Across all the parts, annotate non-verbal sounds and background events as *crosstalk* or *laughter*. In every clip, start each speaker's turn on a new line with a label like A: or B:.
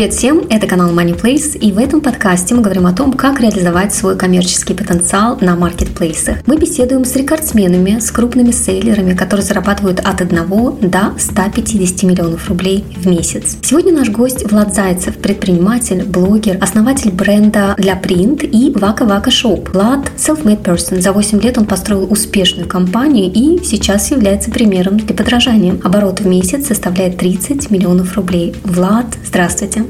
A: Привет всем, это канал Money Place, и в этом подкасте мы говорим о том, как реализовать свой коммерческий потенциал на маркетплейсах. Мы беседуем с рекордсменами, с крупными сейлерами, которые зарабатывают от 1 до 150 миллионов рублей в месяц. Сегодня наш гость Влад Зайцев, предприниматель, блогер, основатель бренда для принт и Вака Вака Shop. Влад – self-made person. За 8 лет он построил успешную компанию и сейчас является примером для подражания. Оборот в месяц составляет 30 миллионов рублей. Влад, здравствуйте.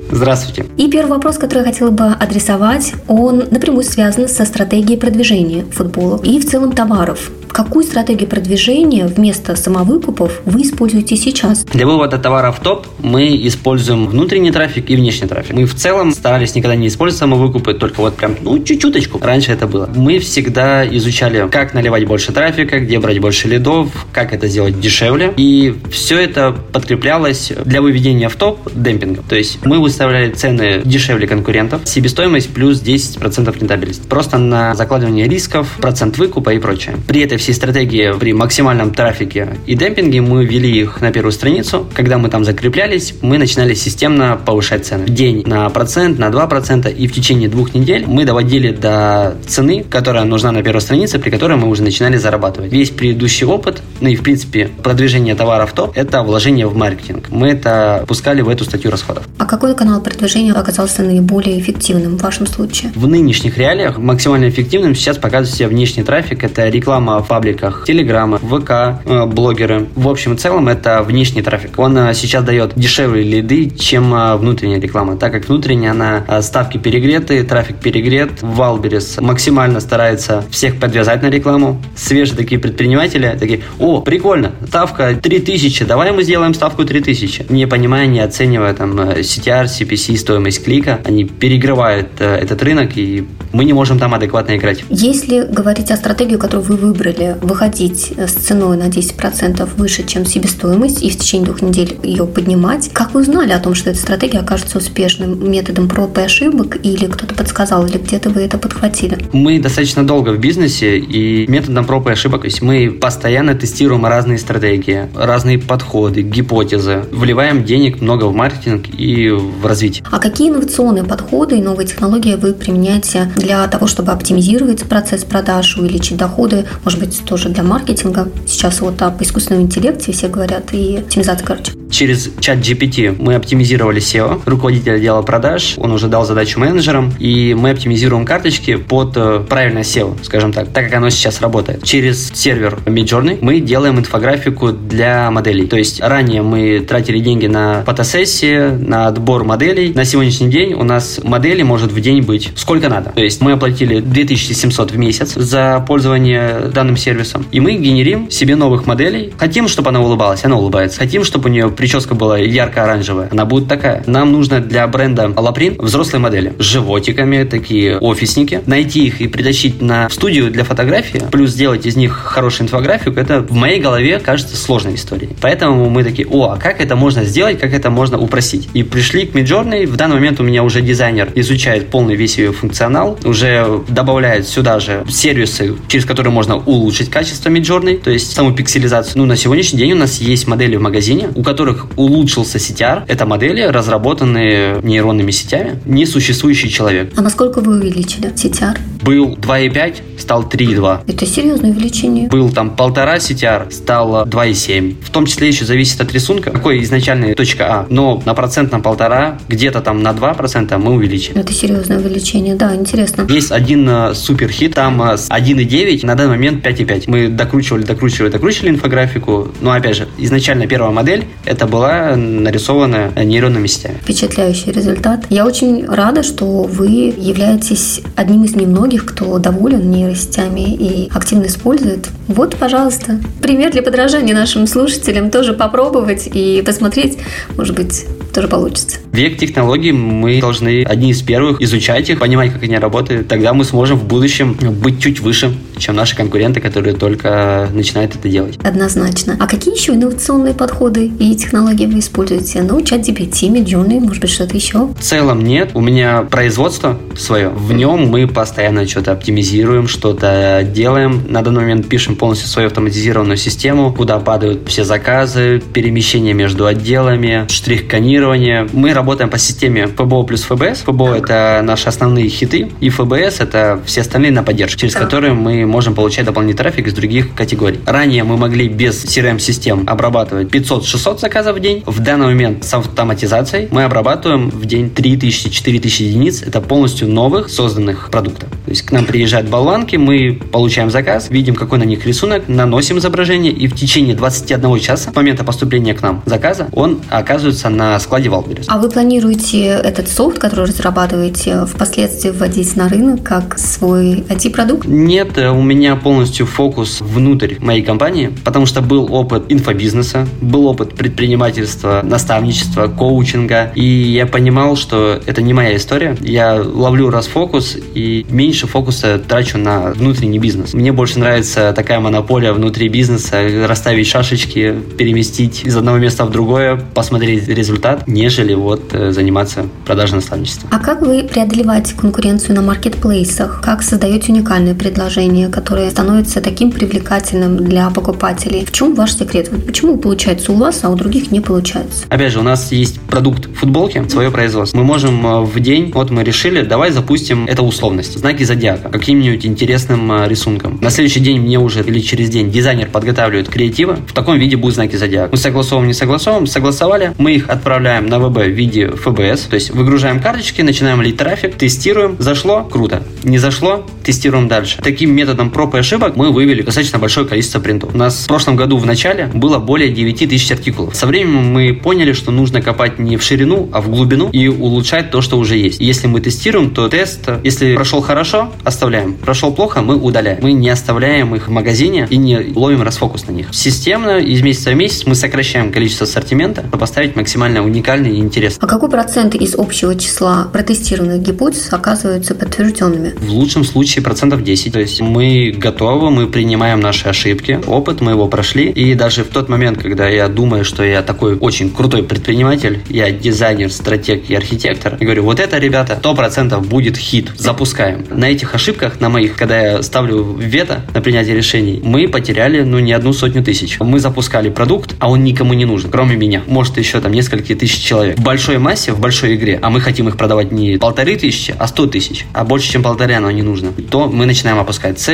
B: Здравствуйте.
A: И первый вопрос, который я хотела бы адресовать, он напрямую связан со стратегией продвижения футбола и в целом товаров. Какую стратегию продвижения вместо самовыкупов вы используете сейчас?
B: Для вывода товара в топ мы используем внутренний трафик и внешний трафик. Мы в целом старались никогда не использовать самовыкупы, только вот прям, ну, чуть-чуточку. Раньше это было. Мы всегда изучали, как наливать больше трафика, где брать больше лидов, как это сделать дешевле. И все это подкреплялось для выведения в топ демпингом. То есть мы выставляли цены дешевле конкурентов, себестоимость плюс 10% рентабельность. Просто на закладывание рисков, процент выкупа и прочее. При этой всей стратегии при максимальном трафике и демпинге мы ввели их на первую страницу. Когда мы там закреплялись, мы начинали системно повышать цены. В день на процент, на 2%, и в течение двух недель мы доводили до цены, которая нужна на первой странице, при которой мы уже начинали зарабатывать. Весь предыдущий опыт, ну и в принципе продвижение товаров топ, это вложение в маркетинг. Мы это пускали в эту статью расходов.
A: А какой канал продвижения оказался наиболее эффективным в вашем случае?
B: В нынешних реалиях максимально эффективным сейчас показывает себя внешний трафик. Это реклама пабликах, Телеграма, ВК, э, блогеры. В общем и целом это внешний трафик. Он э, сейчас дает дешевле лиды, чем э, внутренняя реклама, так как внутренняя, она ставки перегреты, трафик перегрет. Wildberries максимально старается всех подвязать на рекламу. Свежие такие предприниматели такие, о, прикольно, ставка 3000, давай мы сделаем ставку 3000. Не понимая, не оценивая там CTR, CPC, стоимость клика, они перегревают этот рынок, и мы не можем там адекватно играть.
A: Если говорить о стратегии, которую вы выбрали, выходить с ценой на 10% выше, чем себестоимость, и в течение двух недель ее поднимать. Как вы узнали о том, что эта стратегия окажется успешным методом проб и ошибок, или кто-то подсказал, или где-то вы это подхватили?
B: Мы достаточно долго в бизнесе, и методом проб и ошибок, то есть мы постоянно тестируем разные стратегии, разные подходы, гипотезы, вливаем денег много в маркетинг и в развитие.
A: А какие инновационные подходы и новые технологии вы применяете для того, чтобы оптимизировать процесс продаж, увеличить доходы, может быть, быть, тоже для маркетинга. Сейчас вот об искусственном интеллекте все говорят и оптимизация, короче.
B: Через чат GPT мы оптимизировали SEO, руководитель отдела продаж, он уже дал задачу менеджерам, и мы оптимизируем карточки под э, правильное SEO, скажем так, так как оно сейчас работает. Через сервер Midjourney мы делаем инфографику для моделей. То есть ранее мы тратили деньги на фотосессии, на отбор моделей. На сегодняшний день у нас модели может в день быть сколько надо. То есть мы оплатили 2700 в месяц за пользование данным сервисом, и мы генерим себе новых моделей. Хотим, чтобы она улыбалась, она улыбается. Хотим, чтобы у нее прическа была ярко-оранжевая, она будет такая. Нам нужно для бренда Алаприн взрослые модели с животиками, такие офисники. Найти их и притащить на студию для фотографии, плюс сделать из них хорошую инфографику, это в моей голове кажется сложной историей. Поэтому мы такие, о, а как это можно сделать, как это можно упростить? И пришли к Midjourney. В данный момент у меня уже дизайнер изучает полный весь ее функционал, уже добавляет сюда же сервисы, через которые можно улучшить качество Midjourney, то есть саму пикселизацию. Ну, на сегодняшний день у нас есть модели в магазине, у которых улучшился CTR. Это модели, разработанные нейронными сетями, несуществующий человек.
A: А насколько вы увеличили CTR?
B: Был 2,5, стал 3,2.
A: Это серьезное увеличение.
B: Был там полтора CTR, стало 2,7. В том числе еще зависит от рисунка, какой изначальная точка А. Но на процент на полтора, где-то там на 2% мы увеличили.
A: Это серьезное увеличение, да, интересно.
B: Есть один э, супер хит, там э, с 1,9, на данный момент 5 5,5. Мы докручивали, докручивали, докручивали инфографику. Но, опять же, изначально первая модель это была нарисована нейронными сетями.
A: Впечатляющий результат. Я очень рада, что вы являетесь одним из немногих, кто доволен нейросетями и активно использует. Вот, пожалуйста, пример для подражания нашим слушателям. Тоже попробовать и посмотреть, может быть, тоже получится.
B: Век технологий, мы должны одни из первых изучать их, понимать, как они работают. Тогда мы сможем в будущем быть чуть выше, чем наши конкуренты, которые только начинают это делать.
A: Однозначно. А какие еще инновационные подходы и технологии вы используете? Ну, чат GPT, Midjourney, может быть, что-то еще?
B: В целом нет. У меня производство свое. В нем мы постоянно что-то оптимизируем, что-то делаем. На данный момент пишем полностью свою автоматизированную систему, куда падают все заказы, перемещение между отделами, штрих-конирование. Мы работаем по системе FBO плюс FBS. FBO – это наши основные хиты, и FBS – это все остальные на поддержку, через которые мы можем получать дополнительный трафик из других категорий. Ранее мы могли без CRM-систем обрабатывать 500-600 заказов в день. В данный момент с автоматизацией мы обрабатываем в день 3000-4000 единиц. Это полностью новых созданных продуктов. То есть к нам приезжают болванки, мы получаем заказ, видим, какой на них рисунок, наносим изображение, и в течение 21 часа с момента поступления к нам заказа он оказывается на складе Wildberries.
A: А вы планируете этот софт, который разрабатываете, впоследствии вводить на рынок как свой IT-продукт?
B: Нет, э, у меня полностью фокус внутрь моей компании, потому что был опыт инфобизнеса, был опыт предпринимательства, наставничества, коучинга, и я понимал, что это не моя история. Я ловлю расфокус и меньше фокуса трачу на внутренний бизнес. Мне больше нравится такая монополия внутри бизнеса, расставить шашечки, переместить из одного места в другое, посмотреть результат, нежели вот э, заниматься продажей наставничества.
A: А как вы преодолеваете конкуренцию на маркетплейсах? Как создаете уникальные предложения, которые становятся таким привлекательным для покупателей? В чем ваш секрет? Почему получается у вас, а у других не получается?
B: Опять же, у нас есть продукт футболки, свое производство. Мы можем э, в день, вот мы решили, давай запустим это условность, знаки зодиака, каким-нибудь интересным э, рисунком. На следующий день мне уже или через день дизайнер подготавливает креатива, в таком виде будут знаки зодиака. Мы согласовываем, не согласовываем, согласовали, мы их отправляем на ВБ в виде ФБС, то есть выгружаем карточки, начинаем лить трафик, тестируем, зашло, круто, не зашло, тестируем дальше. Таким методом проб и ошибок мы вывели достаточно большое количество принтов. У нас в прошлом году в начале было более 9 тысяч артикулов. Со временем мы поняли, что нужно копать не в ширину, а в глубину и улучшать то, что уже есть. Если мы тестируем, то тест, если прошел хорошо, оставляем. Прошел плохо, мы удаляем. Мы не оставляем их в магазине и не ловим расфокус на них. Системно из месяца в месяц мы сокращаем количество ассортимента, чтобы поставить максимально уникальный и интересный.
A: А какой процент из общего числа протестированных гипотез оказываются подтвержденными?
B: В лучшем случае процентов 10. То есть мы готовы, мы принимаем наши ошибки, опыт, мы его прошли. И даже в тот момент, когда я думаю, что я такой очень крутой предприниматель, я дизайнер, стратег и архитектор, я говорю, вот это, ребята, 100% будет хит, запускаем. На этих ошибках, на моих, когда я ставлю вето на принятие решений, мы потеряли, ну, не одну сотню тысяч. Мы запускали продукт, а он никому не нужен, кроме меня. Может, еще там несколько тысяч человек. В большой массе, в большой игре, а мы хотим их продавать не полторы тысячи, а сто тысяч, а больше, чем полторы оно не нужно, то мы начинаем опускать цены,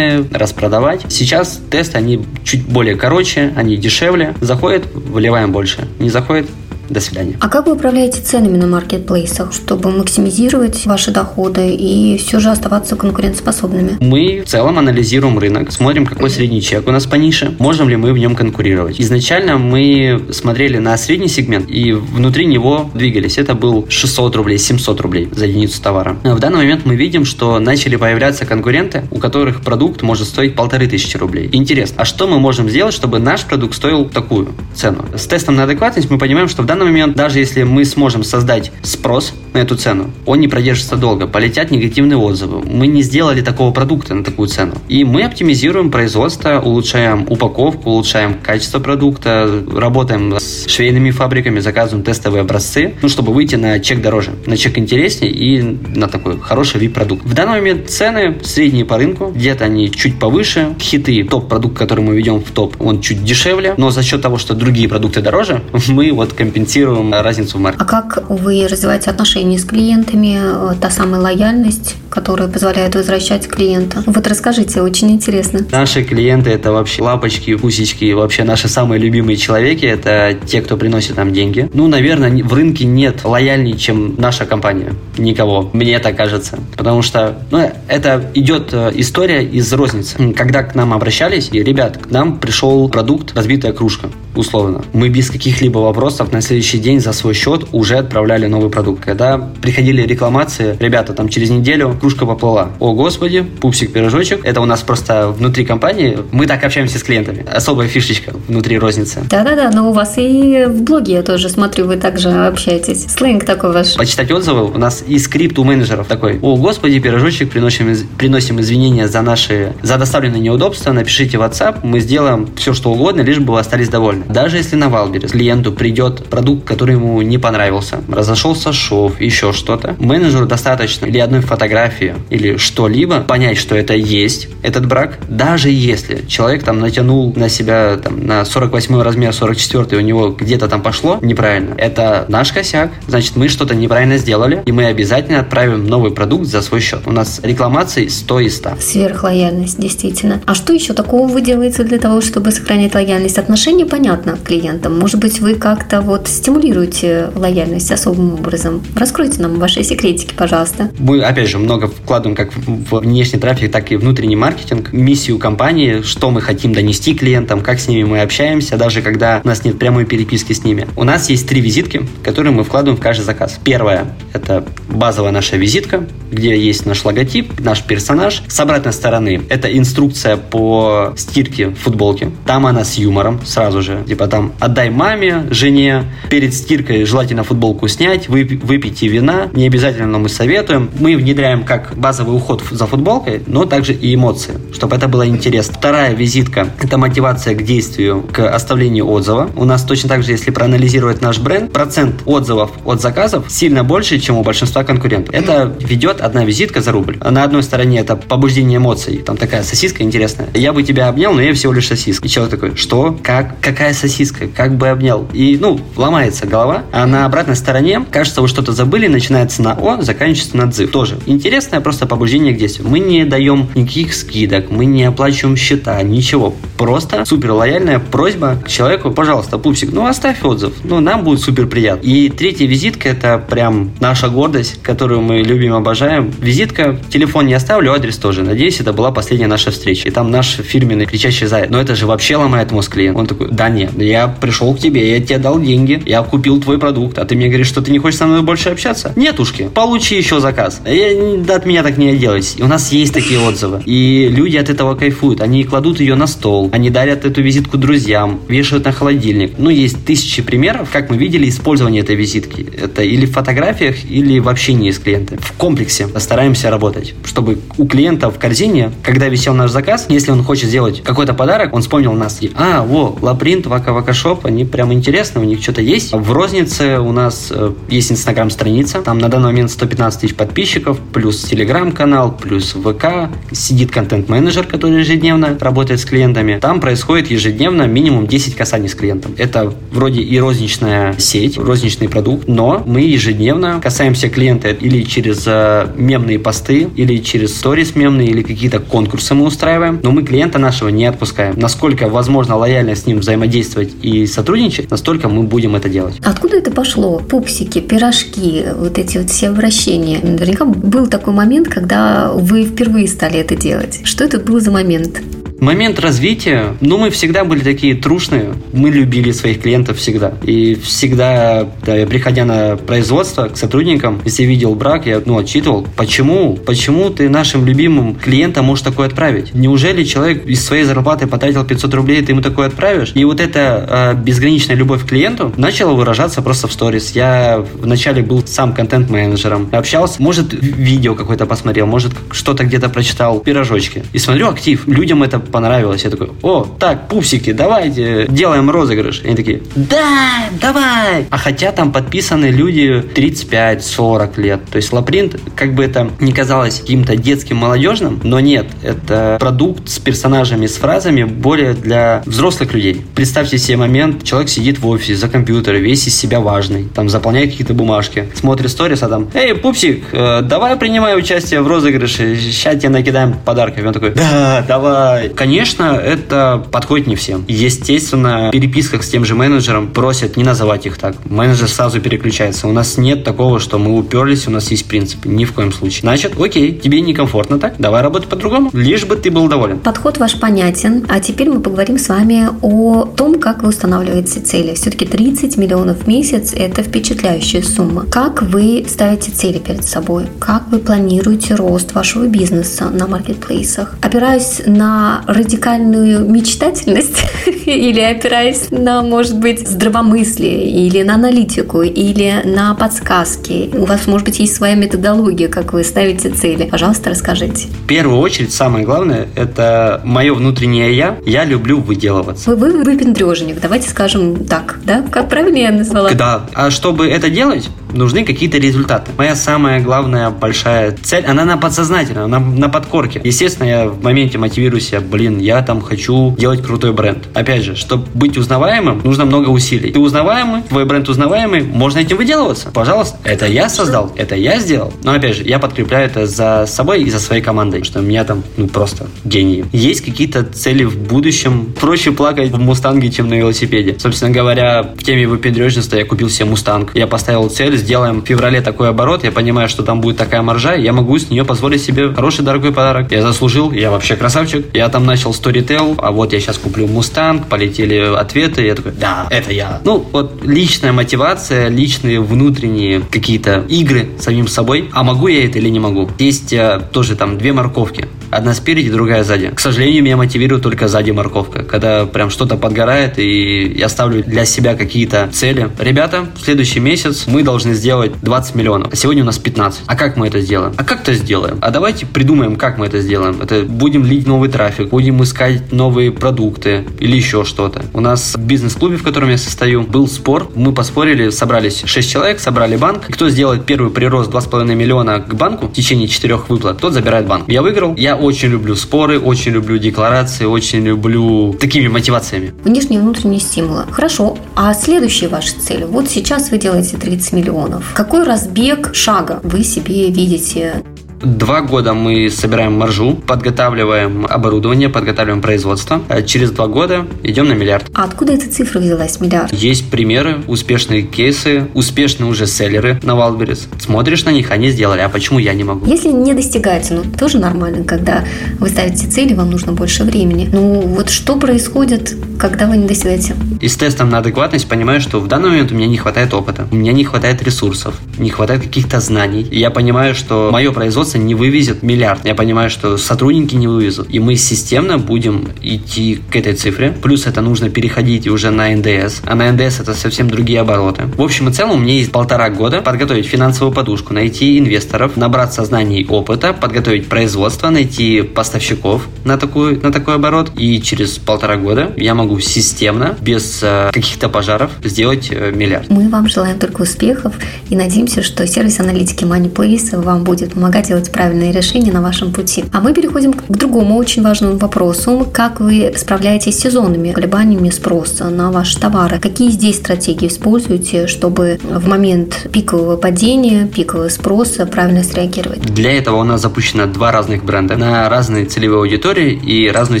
B: распродавать. Сейчас тесты, они чуть более короче, они дешевле. Заходит, выливаем больше. Не заходит, до свидания.
A: А как вы управляете ценами на маркетплейсах, чтобы максимизировать ваши доходы и все же оставаться конкурентоспособными?
B: Мы в целом анализируем рынок, смотрим, какой средний чек у нас по нише, можем ли мы в нем конкурировать. Изначально мы смотрели на средний сегмент и внутри него двигались. Это был 600 рублей, 700 рублей за единицу товара. В данный момент мы видим, что начали появляться конкуренты, у которых продукт может стоить полторы тысячи рублей. Интересно, а что мы можем сделать, чтобы наш продукт стоил такую цену? С тестом на адекватность мы понимаем, что в данном данный момент, даже если мы сможем создать спрос на эту цену, он не продержится долго, полетят негативные отзывы. Мы не сделали такого продукта на такую цену. И мы оптимизируем производство, улучшаем упаковку, улучшаем качество продукта, работаем с швейными фабриками, заказываем тестовые образцы, ну, чтобы выйти на чек дороже, на чек интереснее и на такой хороший вид продукт. В данный момент цены средние по рынку, где-то они чуть повыше, хиты, топ-продукт, который мы ведем в топ, он чуть дешевле, но за счет того, что другие продукты дороже, *laughs* мы вот компенсируем компенсируем разницу в марке.
A: А как вы развиваете отношения с клиентами, э, та самая лояльность, которая позволяет возвращать клиента? Вот расскажите, очень интересно.
B: Наши клиенты – это вообще лапочки, пусечки, вообще наши самые любимые человеки – это те, кто приносит нам деньги. Ну, наверное, в рынке нет лояльнее, чем наша компания. Никого, мне так кажется. Потому что ну, это идет э, история из розницы. Когда к нам обращались, и, ребят, к нам пришел продукт «Разбитая кружка», условно. Мы без каких-либо вопросов на следующий день за свой счет уже отправляли новый продукт. Когда приходили рекламации, ребята, там через неделю кружка поплыла. О, господи, пупсик, пирожочек. Это у нас просто внутри компании. Мы так общаемся с клиентами. Особая фишечка внутри розницы.
A: Да-да-да, но у вас и в блоге я тоже смотрю, вы также общаетесь. Сленг такой ваш.
B: Почитать отзывы у нас и скрипт у менеджеров такой. О, господи, пирожочек, приносим, приносим извинения за наши, за доставленные неудобства. Напишите в WhatsApp, мы сделаем все, что угодно, лишь бы вы остались довольны. Даже если на Wildberries клиенту придет продукт, который ему не понравился, разошелся шов, еще что-то, менеджеру достаточно или одной фотографии, или что-либо понять, что это есть, этот брак, даже если человек там натянул на себя там, на 48 размер, 44 у него где-то там пошло неправильно, это наш косяк, значит мы что-то неправильно сделали, и мы обязательно отправим новый продукт за свой счет. У нас рекламаций 100 из 100.
A: Сверхлояльность, действительно. А что еще такого вы делаете для того, чтобы сохранить лояльность? Отношения понятно к клиентам. Может быть, вы как-то вот стимулируете лояльность особым образом? Раскройте нам ваши секретики, пожалуйста.
B: Мы, опять же, много вкладываем как в внешний трафик, так и внутренний маркетинг, миссию компании, что мы хотим донести клиентам, как с ними мы общаемся, даже когда у нас нет прямой переписки с ними. У нас есть три визитки, которые мы вкладываем в каждый заказ. Первая – это базовая наша визитка, где есть наш логотип, наш персонаж. С обратной стороны – это инструкция по стирке футболки. Там она с юмором сразу же. Типа там «отдай маме, жене, перед стиркой желательно футболку снять, выпейте вина». Не обязательно, но мы советуем. Мы внедряем как базовый уход за футболкой, но также и эмоции, чтобы это было интересно. Вторая визитка – это мотивация к действию, к оставлению отзыва. У нас точно так же, если проанализировать наш бренд, процент отзывов от заказов сильно больше, чем у большинства конкурентов. Это ведет одна визитка за рубль. На одной стороне это побуждение эмоций. Там такая сосиска интересная. Я бы тебя обнял, но я всего лишь сосиска. И человек такой, что? Как? Какая сосиска? Как бы обнял? И, ну, ломается голова. А на обратной стороне, кажется, вы что-то забыли, начинается на О, заканчивается на Дзы. Тоже интересное просто побуждение к действию. Мы не даем никаких скидок, мы не оплачиваем счета, ничего. Просто супер лояльная просьба к человеку, пожалуйста, пупсик, ну оставь отзыв, ну нам будет супер приятно. И третья визитка это прям наша гордость, которую мы любим, обожаем. Визитка, телефон не оставлю, адрес тоже. Надеюсь, это была последняя наша встреча. И там наш фирменный кричащий заяц. Но это же вообще ломает мозг клиент. Он такой, да нет, я пришел к тебе, я тебе дал деньги, я купил твой продукт, а ты мне говоришь, что ты не хочешь со мной больше общаться? Нетушки, получи еще заказ. Я, да, от меня так не делать. И у нас есть такие отзывы. И люди от этого кайфуют. Они кладут ее на стол, они дарят эту визитку друзьям, вешают на холодильник. Ну, есть тысячи примеров, как мы видели, использование этой визитки. Это или в фотографиях, или в общении с клиентом. В комплексе стараемся работать, чтобы у клиента в корзине, когда висел наш заказ, если он хочет сделать какой-то подарок, он вспомнил нас. И, а, во, LaPrint, Waka Waka Shop, они прям интересны, у них что-то есть. В рознице у нас э, есть инстаграм-страница, там на данный момент 115 тысяч подписчиков, плюс телеграм-канал, плюс ВК, сидит контент-менеджер, который ежедневно работает с клиентами. Там происходит ежедневно минимум 10 касаний с клиентом. Это вроде и розничная сеть, розничный продукт, но мы ежедневно касаемся клиента или через э, мемные посты, или через сторис мемные, или какие-то конкурсы мы устраиваем, но мы клиента нашего не отпускаем. Насколько возможно лояльно с ним взаимодействовать и сотрудничать, настолько мы будем это делать.
A: Откуда это пошло? Пупсики, пирожки, вот эти вот все обращения. Наверняка был такой момент, когда вы впервые стали это делать. Что это был за момент?
B: Момент развития, ну, мы всегда были такие трушные, мы любили своих клиентов всегда. И всегда, да, приходя на производство к сотрудникам, если видел брак, я, ну, отчитывал, почему, почему ты нашим любимым клиентам можешь такое отправить? Неужели человек из своей зарплаты потратил 500 рублей, ты ему такое отправишь? И вот эта э, безграничная любовь к клиенту начала выражаться просто в сторис. Я вначале был сам контент-менеджером, общался, может, видео какое-то посмотрел, может, что-то где-то прочитал, пирожочки. И смотрю актив, людям это понравилось. Я такой, о, так, пупсики, давайте делаем розыгрыш. И они такие, да, давай. А хотя там подписаны люди 35-40 лет. То есть Лапринт, как бы это не казалось каким-то детским, молодежным, но нет, это продукт с персонажами, с фразами более для взрослых людей. Представьте себе момент, человек сидит в офисе за компьютером, весь из себя важный, там заполняет какие-то бумажки, смотрит сторис, а там, эй, пупсик, э, давай принимай участие в розыгрыше, сейчас тебе накидаем подарков. И он такой, да, давай конечно, это подходит не всем. Естественно, в переписках с тем же менеджером просят не называть их так. Менеджер сразу переключается. У нас нет такого, что мы уперлись, у нас есть принципы. Ни в коем случае. Значит, окей, тебе некомфортно так, давай работать по-другому. Лишь бы ты был доволен.
A: Подход ваш понятен. А теперь мы поговорим с вами о том, как вы устанавливаете цели. Все-таки 30 миллионов в месяц – это впечатляющая сумма. Как вы ставите цели перед собой? Как вы планируете рост вашего бизнеса на маркетплейсах? Опираясь на радикальную мечтательность *laughs* или опираясь на, может быть, здравомыслие или на аналитику или на подсказки? У вас, может быть, есть своя методология, как вы ставите цели. Пожалуйста, расскажите.
B: В первую очередь, самое главное – это мое внутреннее «я». Я люблю выделываться.
A: Вы, вы выпендрежник, давайте скажем так, да? Как правильно я назвала?
B: Да. А чтобы это делать, нужны какие-то результаты. Моя самая главная большая цель, она на подсознательно, она на подкорке. Естественно, я в моменте мотивирую себя, блин, я там хочу делать крутой бренд. Опять же, чтобы быть узнаваемым, нужно много усилий. Ты узнаваемый, твой бренд узнаваемый, можно этим выделываться. Пожалуйста, это я создал, это я сделал. Но опять же, я подкрепляю это за собой и за своей командой, что у меня там, ну, просто гении. Есть какие-то цели в будущем. Проще плакать в Мустанге, чем на велосипеде. Собственно говоря, в теме выпендрежничества я купил себе Мустанг. Я поставил цель сделаем в феврале такой оборот, я понимаю, что там будет такая маржа, я могу с нее позволить себе хороший дорогой подарок. Я заслужил, я вообще красавчик. Я там начал сторител, а вот я сейчас куплю Мустанг, полетели ответы, я такой, да, это я. Ну, вот личная мотивация, личные внутренние какие-то игры самим собой. А могу я это или не могу? Есть э, тоже там две морковки. Одна спереди, другая сзади. К сожалению, меня мотивирует только сзади морковка. Когда прям что-то подгорает, и я ставлю для себя какие-то цели. Ребята, в следующий месяц мы должны сделать 20 миллионов. А сегодня у нас 15. А как мы это сделаем? А как это сделаем? А давайте придумаем, как мы это сделаем. Это будем лить новый трафик, будем искать новые продукты или еще что-то. У нас в бизнес-клубе, в котором я состою, был спор. Мы поспорили, собрались 6 человек, собрали банк. Кто сделает первый прирост 2,5 миллиона к банку в течение 4 выплат, тот забирает банк. Я выиграл. Я очень люблю споры, очень люблю декларации, очень люблю такими мотивациями.
A: Внешние и внутренние стимулы. Хорошо. А следующие ваши цели? Вот сейчас вы делаете 30 миллионов. Какой разбег шага вы себе видите?
B: Два года мы собираем маржу, подготавливаем оборудование, подготавливаем производство. А через два года идем на миллиард.
A: А откуда эта цифра взялась, миллиард?
B: Есть примеры, успешные кейсы, успешные уже селлеры на Wildberries. Смотришь на них, они сделали, а почему я не могу?
A: Если не достигаете, ну тоже нормально, когда вы ставите цели, вам нужно больше времени. Ну вот что происходит, когда вы не достигаете?
B: И с тестом на адекватность понимаю, что в данный момент у меня не хватает опыта, у меня не хватает ресурсов, не хватает каких-то знаний. И я понимаю, что мое производство не вывезет миллиард. Я понимаю, что сотрудники не вывезут. И мы системно будем идти к этой цифре. Плюс это нужно переходить уже на НДС. А на НДС это совсем другие обороты. В общем и целом у меня есть полтора года подготовить финансовую подушку, найти инвесторов, набраться знаний и опыта, подготовить производство, найти поставщиков на, такую, на такой оборот. И через полтора года я могу системно, без э, каких-то пожаров, сделать э, миллиард.
A: Мы вам желаем только успехов и надеемся, что сервис аналитики MoneyPlace вам будет помогать делать правильные решения на вашем пути. А мы переходим к другому очень важному вопросу. Как вы справляетесь с сезонными колебаниями спроса на ваши товары? Какие здесь стратегии используете, чтобы в момент пикового падения, пикового спроса правильно среагировать?
B: Для этого у нас запущено два разных бренда на разные целевые аудитории и разную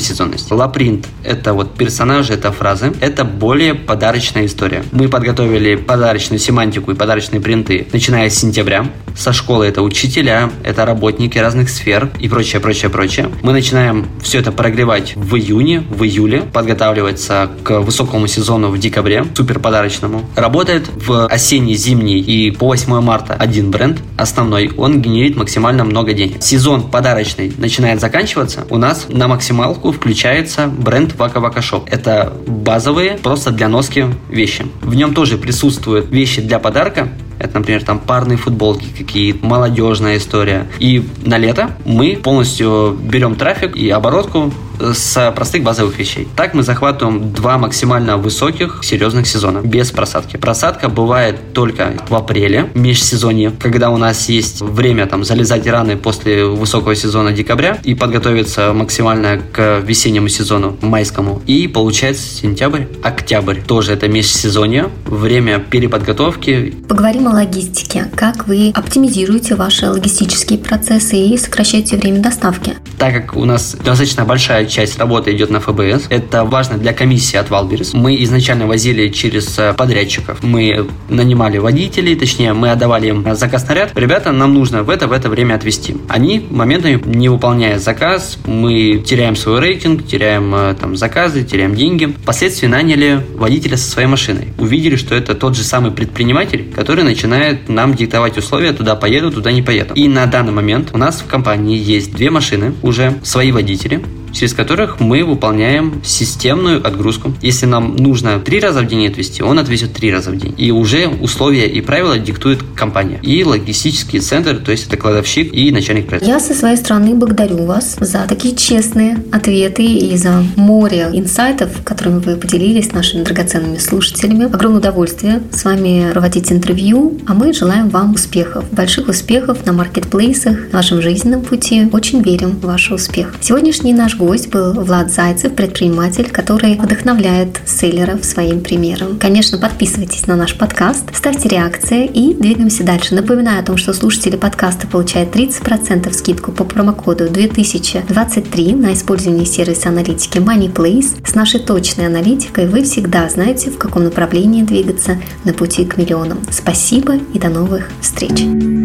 B: сезонность. LaPrint – это вот персонажи, это фразы. Это более подарочная история. Мы подготовили подарочную семантику и подарочные принты, начиная с сентября. Со школы это учителя, это работники разных сфер и прочее, прочее, прочее. Мы начинаем все это прогревать в июне, в июле, подготавливаться к высокому сезону в декабре, супер подарочному. Работает в осенний, зимний и по 8 марта один бренд, основной, он генерит максимально много денег. Сезон подарочный начинает заканчиваться, у нас на максималку включается бренд Waka Waka Shop. Это базовые, просто для носки вещи. В нем тоже присутствуют вещи для подарка, это, например, там парные футболки какие-то, молодежная история. И на лето мы полностью берем трафик и оборотку с простых базовых вещей. Так мы захватываем два максимально высоких серьезных сезона без просадки. Просадка бывает только в апреле, межсезонье, когда у нас есть время там залезать раны после высокого сезона декабря и подготовиться максимально к весеннему сезону, майскому. И получается сентябрь, октябрь. Тоже это межсезонье, время переподготовки.
A: Поговорим о логистике. Как вы оптимизируете ваши логистические процессы и сокращаете время доставки?
B: Так как у нас достаточно большая часть работы идет на FBS, это важно для комиссии от Wildberries. Мы изначально возили через э, подрядчиков. Мы нанимали водителей, точнее, мы отдавали им заказ наряд. Ребята, нам нужно в это, в это время отвезти. Они моментами, не выполняя заказ, мы теряем свой рейтинг, теряем э, там заказы, теряем деньги. Впоследствии наняли водителя со своей машиной. Увидели, что это тот же самый предприниматель, который начинает нам диктовать условия, туда поеду, туда не поеду. И на данный момент у нас в компании есть две машины, уже свои водители, через которых мы выполняем системную отгрузку. Если нам нужно три раза в день отвезти, он отвезет три раза в день. И уже условия и правила диктует компания. И логистический центр, то есть это кладовщик и начальник производства.
A: Я со своей стороны благодарю вас за такие честные ответы и за море инсайтов, которыми вы поделились с нашими драгоценными слушателями. Огромное удовольствие с вами проводить интервью, а мы желаем вам успехов, больших успехов на маркетплейсах, на вашем жизненном пути. Очень верим в ваш успех. Сегодняшний наш гость был Влад Зайцев, предприниматель, который вдохновляет селлеров своим примером. Конечно, подписывайтесь на наш подкаст, ставьте реакции и двигаемся дальше. Напоминаю о том, что слушатели подкаста получают 30% скидку по промокоду 2023 на использование сервиса аналитики MoneyPlace. С нашей точной аналитикой вы всегда знаете, в каком направлении двигаться на пути к миллионам. Спасибо и до новых встреч!